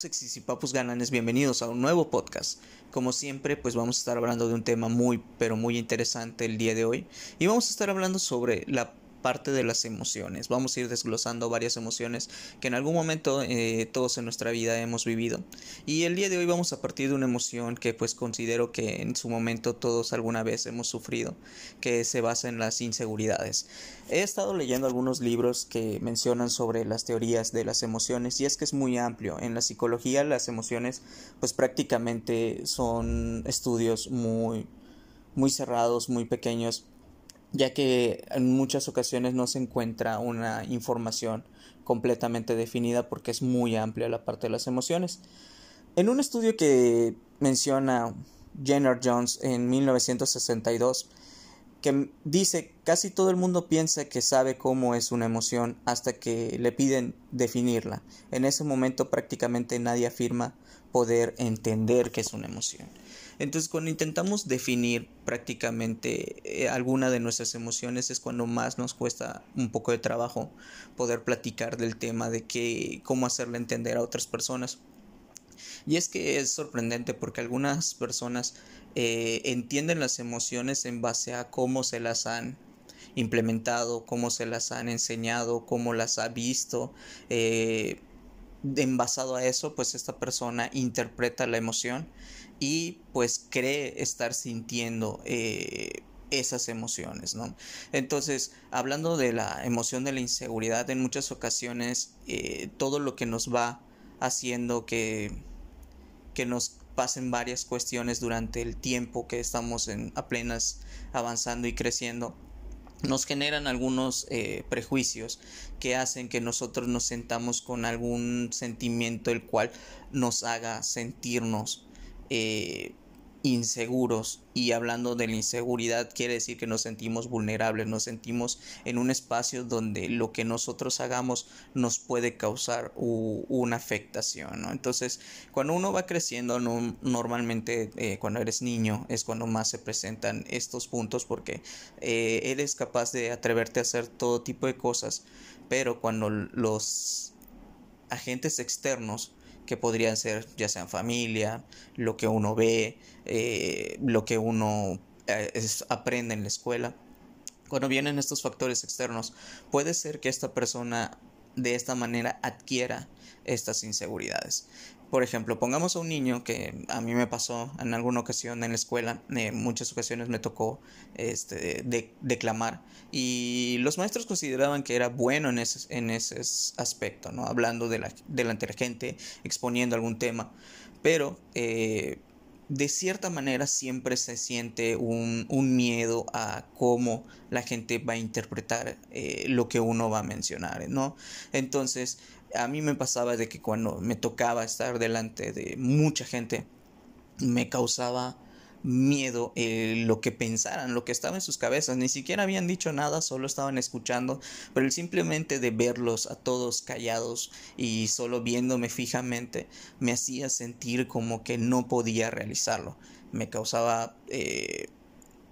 Sexisipapus gananes, bienvenidos a un nuevo podcast. Como siempre, pues vamos a estar hablando de un tema muy, pero muy interesante el día de hoy. Y vamos a estar hablando sobre la parte de las emociones. Vamos a ir desglosando varias emociones que en algún momento eh, todos en nuestra vida hemos vivido. Y el día de hoy vamos a partir de una emoción que pues considero que en su momento todos alguna vez hemos sufrido, que se basa en las inseguridades. He estado leyendo algunos libros que mencionan sobre las teorías de las emociones y es que es muy amplio. En la psicología las emociones pues prácticamente son estudios muy muy cerrados, muy pequeños ya que en muchas ocasiones no se encuentra una información completamente definida porque es muy amplia la parte de las emociones. En un estudio que menciona Jenner Jones en 1962, que dice casi todo el mundo piensa que sabe cómo es una emoción hasta que le piden definirla. En ese momento prácticamente nadie afirma poder entender qué es una emoción. Entonces cuando intentamos definir prácticamente eh, alguna de nuestras emociones es cuando más nos cuesta un poco de trabajo poder platicar del tema de qué, cómo hacerle entender a otras personas. Y es que es sorprendente porque algunas personas eh, entienden las emociones en base a cómo se las han implementado, cómo se las han enseñado, cómo las ha visto. Eh, en basado a eso, pues esta persona interpreta la emoción y pues cree estar sintiendo eh, esas emociones, ¿no? Entonces, hablando de la emoción de la inseguridad, en muchas ocasiones eh, todo lo que nos va haciendo que, que nos pasen varias cuestiones durante el tiempo que estamos en apenas avanzando y creciendo, nos generan algunos eh, prejuicios que hacen que nosotros nos sentamos con algún sentimiento el cual nos haga sentirnos eh, inseguros y hablando de la inseguridad quiere decir que nos sentimos vulnerables, nos sentimos en un espacio donde lo que nosotros hagamos nos puede causar una afectación, Entonces, cuando uno va creciendo, normalmente eh, cuando eres niño es cuando más se presentan estos puntos porque eh, eres capaz de atreverte a hacer todo tipo de cosas, pero cuando los agentes externos que podrían ser ya sean familia, lo que uno ve, eh, lo que uno eh, aprende en la escuela. Cuando vienen estos factores externos, puede ser que esta persona de esta manera adquiera estas inseguridades. Por ejemplo, pongamos a un niño que a mí me pasó en alguna ocasión en la escuela, en eh, muchas ocasiones me tocó este, de, declamar y los maestros consideraban que era bueno en ese, en ese aspecto, ¿no? hablando de la, delante de la gente, exponiendo algún tema, pero eh, de cierta manera siempre se siente un, un, miedo a cómo la gente va a interpretar eh, lo que uno va a mencionar, ¿no? Entonces, a mí me pasaba de que cuando me tocaba estar delante de mucha gente, me causaba miedo eh, lo que pensaran, lo que estaba en sus cabezas. Ni siquiera habían dicho nada, solo estaban escuchando, pero el simplemente de verlos a todos callados y solo viéndome fijamente me hacía sentir como que no podía realizarlo. Me causaba eh,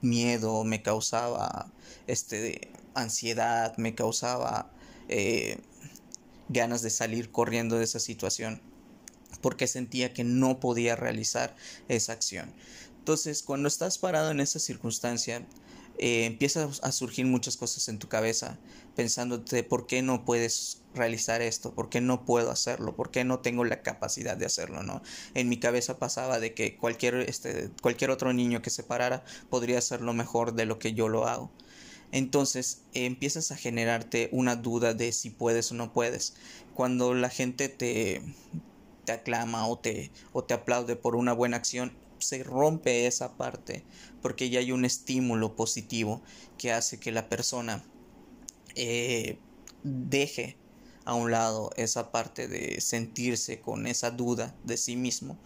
miedo, me causaba este, ansiedad, me causaba eh, ganas de salir corriendo de esa situación porque sentía que no podía realizar esa acción. Entonces, cuando estás parado en esa circunstancia, eh, empiezan a surgir muchas cosas en tu cabeza, pensándote por qué no puedes realizar esto, por qué no puedo hacerlo, por qué no tengo la capacidad de hacerlo, ¿no? En mi cabeza pasaba de que cualquier, este, cualquier otro niño que se parara podría hacerlo mejor de lo que yo lo hago entonces empiezas a generarte una duda de si puedes o no puedes. Cuando la gente te, te aclama o te, o te aplaude por una buena acción, se rompe esa parte porque ya hay un estímulo positivo que hace que la persona eh, deje a un lado esa parte de sentirse con esa duda de sí mismo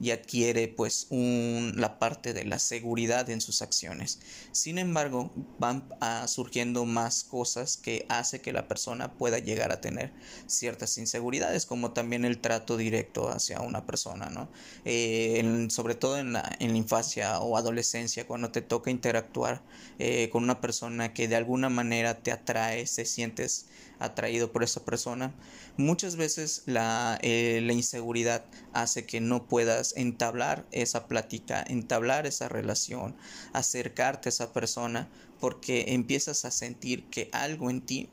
y adquiere pues un, la parte de la seguridad en sus acciones. Sin embargo, van surgiendo más cosas que hace que la persona pueda llegar a tener ciertas inseguridades, como también el trato directo hacia una persona, ¿no? Eh, sobre todo en la, en la, infancia o adolescencia, cuando te toca interactuar eh, con una persona que de alguna manera te atrae, se sientes atraído por esa persona. Muchas veces la, eh, la inseguridad hace que no puedas entablar esa plática, entablar esa relación, acercarte a esa persona, porque empiezas a sentir que algo en ti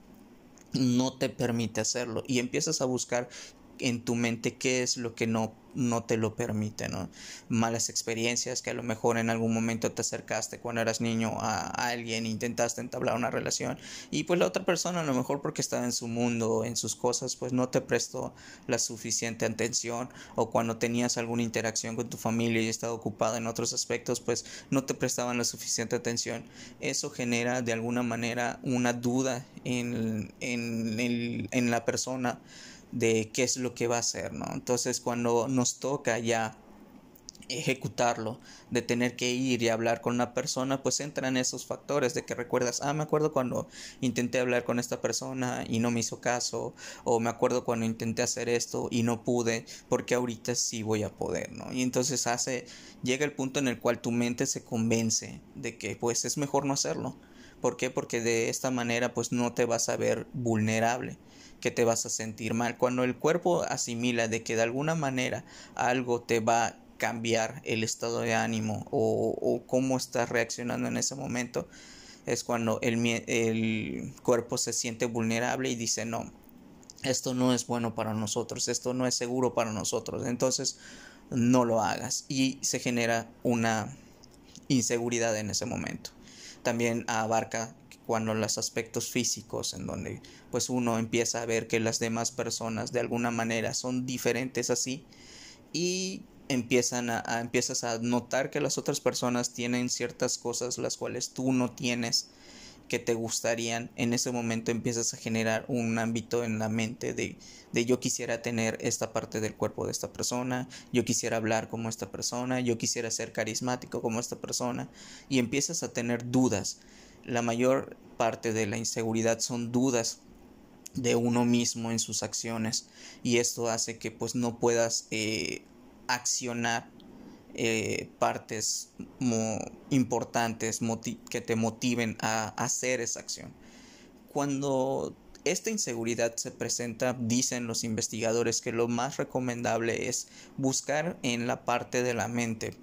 no te permite hacerlo y empiezas a buscar en tu mente qué es lo que no, no te lo permite, ¿no? Malas experiencias que a lo mejor en algún momento te acercaste cuando eras niño a, alguien, intentaste entablar una relación y pues la otra persona a lo mejor porque estaba en su mundo, en sus cosas, pues no te prestó la suficiente atención o cuando tenías alguna interacción con tu familia y estaba ocupada en otros aspectos, pues no te prestaban la suficiente atención. Eso genera de alguna manera una duda en, en, el, en la persona de qué es lo que va a hacer, ¿no? Entonces cuando nos toca ya ejecutarlo, de tener que ir y hablar con una persona, pues entran esos factores de que recuerdas, ah, me acuerdo cuando intenté hablar con esta persona y no me hizo caso, o me acuerdo cuando intenté hacer esto y no pude, porque ahorita sí voy a poder, ¿no? Y entonces hace, llega el punto en el cual tu mente se convence de que pues es mejor no hacerlo. ¿Por qué? Porque de esta manera pues no te vas a ver vulnerable que te vas a sentir mal. Cuando el cuerpo asimila de que de alguna manera algo te va a cambiar el estado de ánimo o, cómo estás reaccionando en ese momento, es cuando el, el cuerpo se siente vulnerable y dice no, esto no es bueno para nosotros, esto no es seguro para nosotros, entonces no lo hagas y se genera una inseguridad en ese momento. También abarca cuando los aspectos físicos en donde pues uno empieza a ver que las demás personas de alguna manera son diferentes así y empiezan a, empiezas a notar que las otras personas tienen ciertas cosas las cuales tú no tienes que te gustarían en ese momento empiezas a generar un ámbito en la mente de, de yo quisiera tener esta parte del cuerpo de esta persona, yo quisiera hablar como esta persona, yo quisiera ser carismático como esta persona y empiezas a tener dudas la mayor parte de la inseguridad son dudas de uno mismo en sus acciones y esto hace que pues no puedas eh, accionar eh, partes importantes que te motiven a hacer esa acción. Cuando esta inseguridad se presenta, dicen los investigadores que lo más recomendable es buscar en la parte de la mente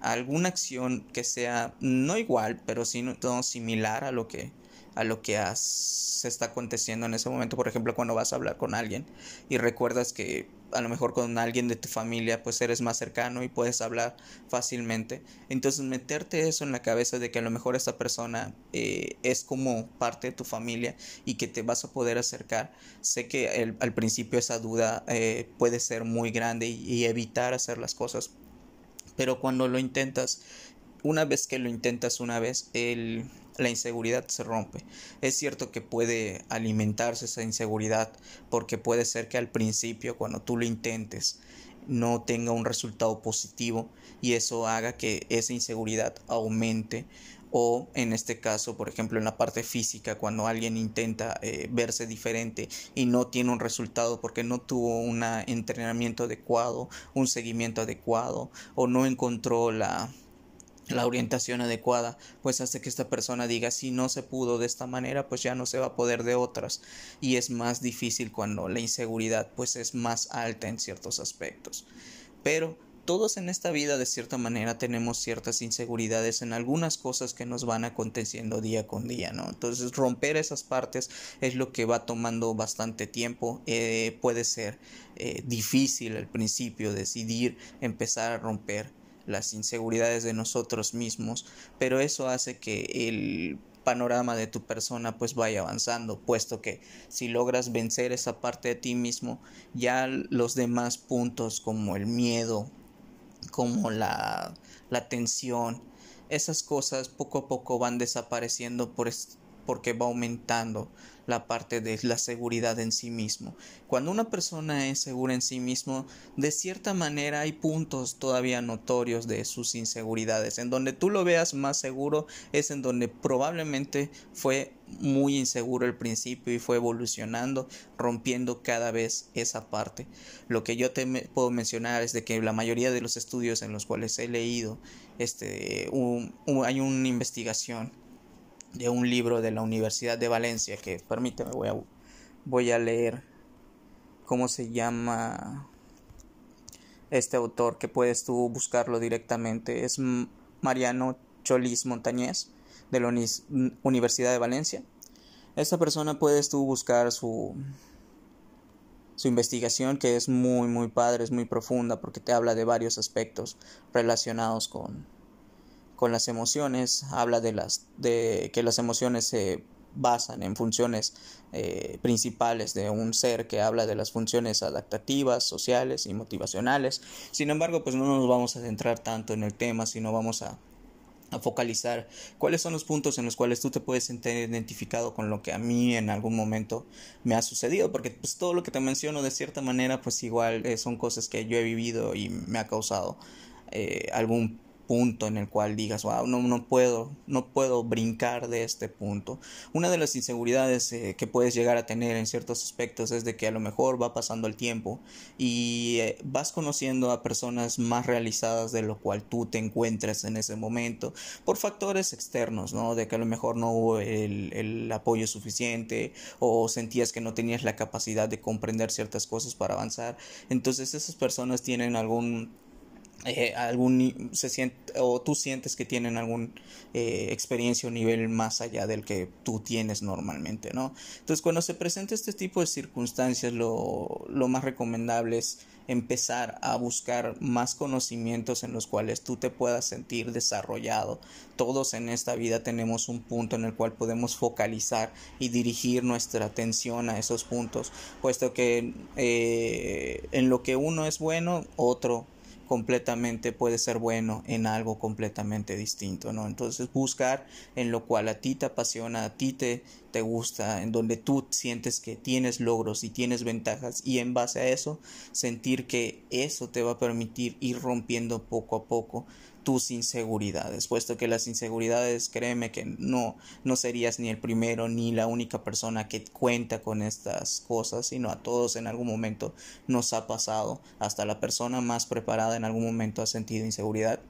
alguna acción que sea no igual, pero sino similar a lo que a lo que se está aconteciendo en ese momento, por ejemplo, cuando vas a hablar con alguien y recuerdas que a lo mejor con alguien de tu familia pues eres más cercano y puedes hablar fácilmente. Entonces meterte eso en la cabeza de que a lo mejor esta persona eh, es como parte de tu familia y que te vas a poder acercar. Sé que al principio esa duda eh, puede ser muy grande y evitar hacer las cosas pero cuando lo intentas, una vez que lo intentas una vez, el, la inseguridad se rompe. Es cierto que puede alimentarse esa inseguridad porque puede ser que al principio, cuando tú lo intentes, no tenga un resultado positivo y eso haga que esa inseguridad aumente o en este caso, por ejemplo, en la parte física, cuando alguien intenta eh, verse diferente y no tiene un resultado porque no tuvo un entrenamiento adecuado, un seguimiento adecuado o no encontró la, la orientación adecuada, pues hace que esta persona diga si no se pudo de esta manera, pues ya no se va a poder de otras y es más difícil cuando la inseguridad pues es más alta en ciertos aspectos. Pero todos en esta vida de cierta manera tenemos ciertas inseguridades en algunas cosas que nos van aconteciendo día con día, ¿no? Entonces romper esas partes es lo que va tomando bastante tiempo, eh, puede ser eh, difícil al principio decidir empezar a romper las inseguridades de nosotros mismos, pero eso hace que el panorama de tu persona pues vaya avanzando, puesto que si logras vencer esa parte de ti mismo, ya los demás puntos como el miedo, como la, la tensión, esas cosas poco a poco van desapareciendo por porque va aumentando la parte de la seguridad en sí mismo. Cuando una persona es segura en sí mismo, de cierta manera hay puntos todavía notorios de sus inseguridades. En donde tú lo veas más seguro es en donde probablemente fue muy inseguro al principio y fue evolucionando, rompiendo cada vez esa parte. Lo que yo te puedo mencionar es de que la mayoría de los estudios en los cuales he leído, este, hay una investigación de un libro de la Universidad de Valencia que permíteme voy a voy a leer cómo se llama este autor, que puedes tú buscarlo directamente. Es Mariano Cholis Montañez de la Universidad de Valencia. Esta persona puedes tú buscar su su investigación que es muy muy padre, es muy profunda porque te habla de varios aspectos relacionados con con las emociones, habla de las de que las emociones se basan en funciones eh, principales de un ser que habla de las funciones adaptativas, sociales y motivacionales. Sin embargo, pues no nos vamos a centrar tanto en el tema, sino vamos a a focalizar cuáles son los puntos en los cuales tú te puedes sentir identificado con lo que a mí en algún momento me ha sucedido porque pues todo lo que te menciono de cierta manera pues igual eh, son cosas que yo he vivido y me ha causado eh, algún punto en el cual digas, wow, no, no puedo, no puedo brincar de este punto. Una de las inseguridades eh, que puedes llegar a tener en ciertos aspectos es de que a lo mejor va pasando el tiempo y eh, vas conociendo a personas más realizadas de lo cual tú te encuentres en ese momento por factores externos, ¿no? De que a lo mejor no hubo el, el apoyo suficiente o sentías que no tenías la capacidad de comprender ciertas cosas para avanzar. Entonces esas personas tienen algún eh, algún se siente o tú sientes que tienen algún eh, experiencia o nivel más allá del que tú tienes normalmente no entonces cuando se presenta este tipo de circunstancias lo, lo más recomendable es empezar a buscar más conocimientos en los cuales tú te puedas sentir desarrollado. Todos en esta vida tenemos un punto en el cual podemos focalizar y dirigir nuestra atención a esos puntos puesto que eh, en lo que uno es bueno otro completamente puede ser bueno en algo completamente distinto, ¿no? Entonces buscar en lo cual a ti te apasiona, a ti te, te gusta, en donde tú sientes que tienes logros y tienes ventajas y en base a eso sentir que eso te va a permitir ir rompiendo poco a poco tus inseguridades, puesto que las inseguridades, créeme que no, no serías ni el primero ni la única persona que cuenta con estas cosas, sino a todos en algún momento nos ha pasado, hasta la persona más preparada en algún momento ha sentido inseguridad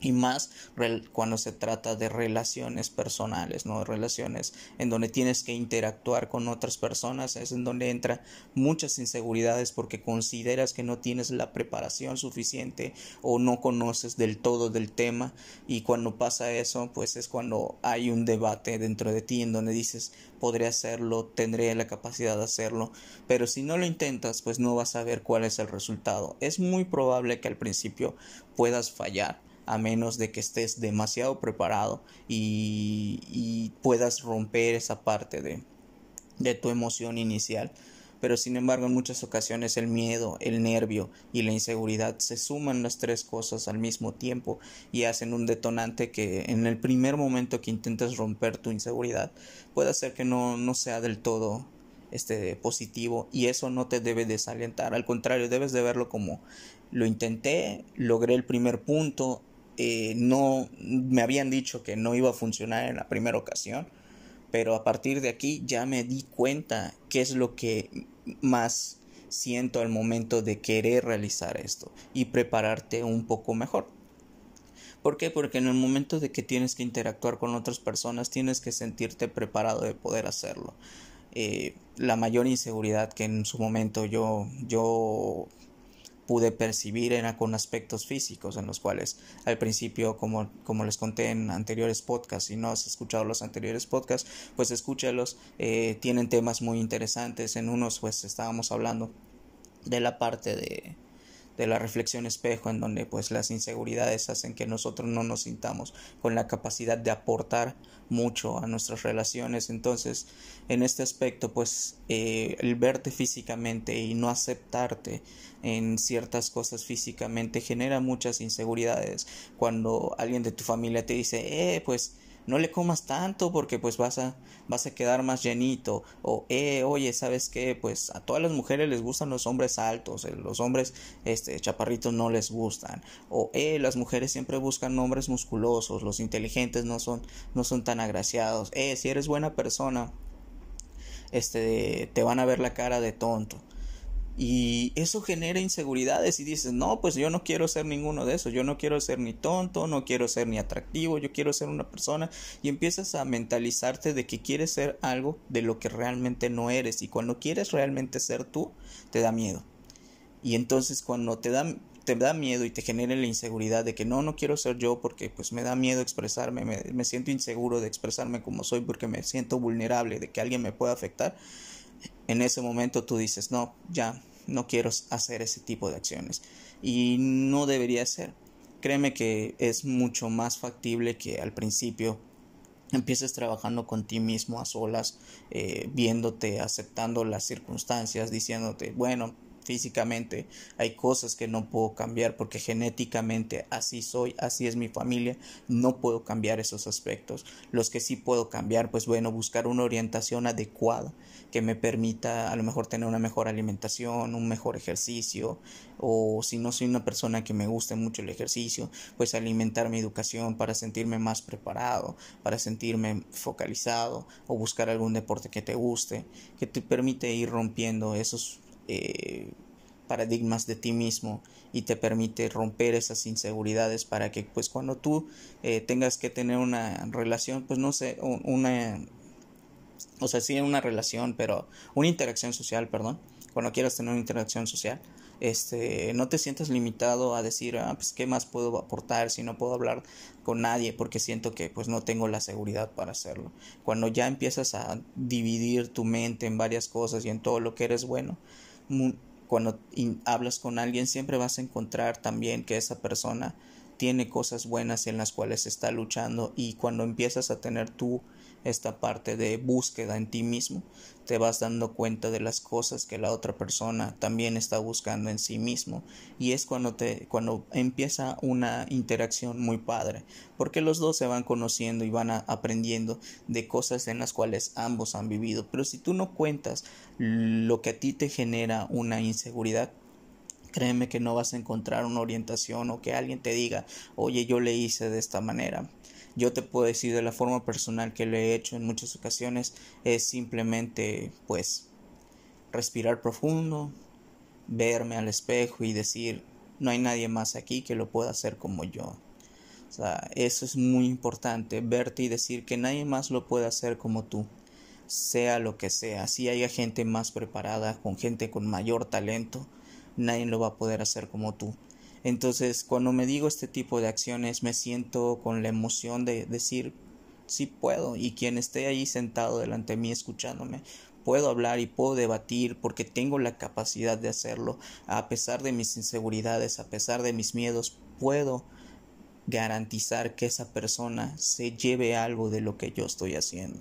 y más cuando se trata de relaciones personales, ¿no? Relaciones en donde tienes que interactuar con otras personas, es en donde entra muchas inseguridades porque consideras que no tienes la preparación suficiente o no conoces del todo del tema y cuando pasa eso, pues es cuando hay un debate dentro de ti en donde dices, podré hacerlo, tendré la capacidad de hacerlo, pero si no lo intentas, pues no vas a ver cuál es el resultado. Es muy probable que al principio puedas fallar a menos de que estés demasiado preparado y, puedas romper esa parte de, de tu emoción inicial. Pero sin embargo en muchas ocasiones el miedo, el nervio y la inseguridad se suman las tres cosas al mismo tiempo y hacen un detonante que en el primer momento que intentes romper tu inseguridad puede hacer que no, no sea del todo este positivo y eso no te debe desalentar. Al contrario debes de verlo como lo intenté logré el primer punto eh, no me habían dicho que no iba a funcionar en la primera ocasión, pero a partir de aquí ya me di cuenta qué es lo que más siento al momento de querer realizar esto y prepararte un poco mejor. ¿Por qué? Porque en el momento de que tienes que interactuar con otras personas tienes que sentirte preparado de poder hacerlo. Eh, la mayor inseguridad que en su momento yo, yo pude percibir era con aspectos físicos en los cuales al principio como, como les conté en anteriores podcasts si no has escuchado los anteriores podcasts pues escúchalos eh, tienen temas muy interesantes. En unos pues estábamos hablando de la parte de de la reflexión espejo en donde pues las inseguridades hacen que nosotros no nos sintamos con la capacidad de aportar mucho a nuestras relaciones. Entonces en este aspecto pues eh, el verte físicamente y no aceptarte en ciertas cosas físicamente genera muchas inseguridades. Cuando alguien de tu familia te dice eh pues no le comas tanto porque pues vas a, vas a quedar más llenito. O, eh, oye, ¿sabes qué? Pues a todas las mujeres les gustan los hombres altos, eh, los hombres este, chaparritos no les gustan. O, eh, las mujeres siempre buscan hombres musculosos, los inteligentes no son, no son tan agraciados. Eh, si eres buena persona, este, te van a ver la cara de tonto. Y eso genera inseguridades y dices, no, pues yo no quiero ser ninguno de esos, yo no quiero ser ni tonto, no quiero ser ni atractivo, yo quiero ser una persona y empiezas a mentalizarte de que quieres ser algo de lo que realmente no eres y cuando quieres realmente ser tú, te da miedo. Y entonces cuando te da, te da miedo y te genera la inseguridad de que no, no quiero ser yo porque pues me da miedo expresarme, me, me siento inseguro de expresarme como soy porque me siento vulnerable de que alguien me pueda afectar, en ese momento tú dices, no, ya no quiero hacer ese tipo de acciones. Y no debería ser. Créeme que es mucho más factible que al principio empieces trabajando con ti mismo a solas, eh, viéndote, aceptando las circunstancias, diciéndote, bueno, físicamente, hay cosas que no puedo cambiar porque genéticamente así soy, así es mi familia, no puedo cambiar esos aspectos. Los que sí puedo cambiar, pues bueno, buscar una orientación adecuada que me permita a lo mejor tener una mejor alimentación, un mejor ejercicio, o si no soy una persona que me guste mucho el ejercicio, pues alimentar mi educación para sentirme más preparado, para sentirme focalizado, o buscar algún deporte que te guste, que te permite ir rompiendo esos eh, paradigmas de ti mismo y te permite romper esas inseguridades para que pues cuando tú eh, tengas que tener una relación pues no sé una o sea sí una relación pero una interacción social perdón cuando quieras tener una interacción social este no te sientas limitado a decir ah pues qué más puedo aportar si no puedo hablar con nadie porque siento que pues no tengo la seguridad para hacerlo. Cuando ya empiezas a dividir tu mente en varias cosas y en todo lo que eres bueno cuando hablas con alguien siempre vas a encontrar también que esa persona tiene cosas buenas en las cuales está luchando y cuando empiezas a tener tú esta parte de búsqueda en ti mismo, te vas dando cuenta de las cosas que la otra persona también está buscando en sí mismo. Y es cuando te cuando empieza una interacción muy padre, porque los dos se van conociendo y van aprendiendo de cosas en las cuales ambos han vivido, pero si tú no cuentas lo que a ti te genera una inseguridad, créeme que no vas a encontrar una orientación o que alguien te diga, oye, yo le hice de esta manera. Yo te puedo decir de la forma personal que lo he hecho en muchas ocasiones es simplemente pues respirar profundo, verme al espejo y decir no hay nadie más aquí que lo pueda hacer como yo. O sea, eso es muy importante, verte y decir que nadie más lo puede hacer como tú, sea lo que sea. Si haya gente más preparada, con gente con mayor talento, nadie lo va a poder hacer como tú. Entonces, cuando me digo este tipo de acciones, me siento con la emoción de decir, sí puedo, y quien esté ahí sentado delante de mí escuchándome, puedo hablar y puedo debatir porque tengo la capacidad de hacerlo, a pesar de mis inseguridades, a pesar de mis miedos, puedo garantizar que esa persona se lleve algo de lo que yo estoy haciendo.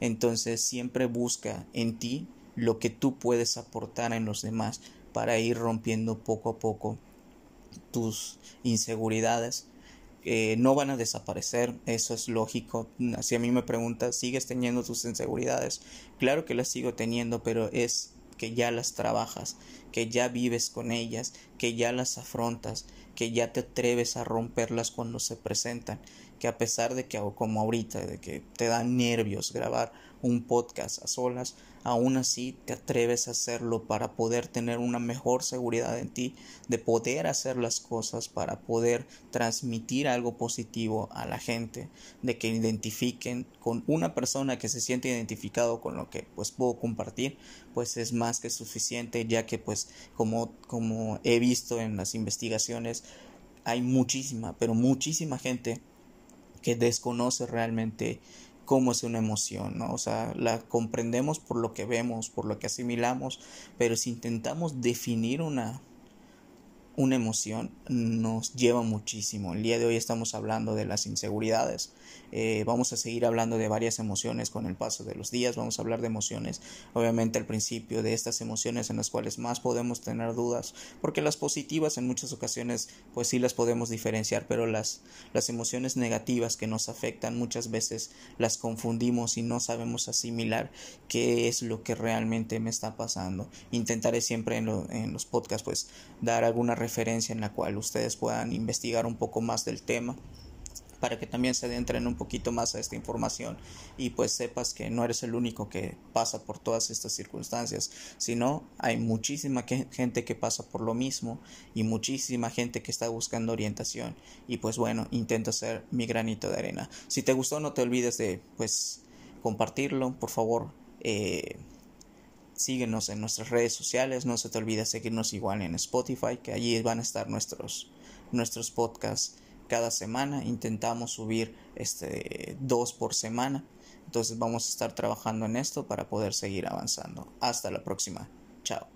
Entonces siempre busca en ti lo que tú puedes aportar en los demás para ir rompiendo poco a poco tus inseguridades eh, no van a desaparecer, eso es lógico. Si a mí me preguntas, ¿sigues teniendo tus inseguridades? Claro que las sigo teniendo, pero es que ya las trabajas, que ya vives con ellas, que ya las afrontas, que ya te atreves a romperlas cuando se presentan, que a pesar de que como ahorita, de que te dan nervios grabar un podcast a solas, aún así te atreves a hacerlo para poder tener una mejor seguridad en ti, de poder hacer las cosas para poder transmitir algo positivo a la gente, de que identifiquen con una persona que se siente identificado con lo que pues puedo compartir, pues es más que suficiente, ya que pues como, como he visto en las investigaciones, hay muchísima, pero muchísima gente que desconoce realmente cómo es una emoción, ¿no? O sea, la comprendemos por lo que vemos, por lo que asimilamos, pero si intentamos definir una una emoción nos lleva muchísimo. El día de hoy estamos hablando de las inseguridades. Eh, vamos a seguir hablando de varias emociones con el paso de los días. Vamos a hablar de emociones, obviamente al principio, de estas emociones en las cuales más podemos tener dudas, porque las positivas en muchas ocasiones pues sí las podemos diferenciar, pero las, las emociones negativas que nos afectan muchas veces las confundimos y no sabemos asimilar qué es lo que realmente me está pasando. Intentaré siempre en, en los podcasts pues dar alguna referencia en la cual ustedes puedan investigar un poco más del tema para que también se adentren un poquito más a esta información y pues sepas que no eres el único que pasa por todas estas circunstancias, sino hay muchísima gente que pasa por lo mismo y muchísima gente que está buscando orientación y pues bueno, intento hacer mi granito de arena. Si te gustó no te olvides de pues compartirlo, por favor. Eh, síguenos en nuestras redes sociales, no se te olvide seguirnos igual en Spotify, que allí van a estar nuestros, nuestros podcasts cada semana. Intentamos subir este dos por semana. Entonces vamos a estar trabajando en esto para poder seguir avanzando. Hasta la próxima. Chao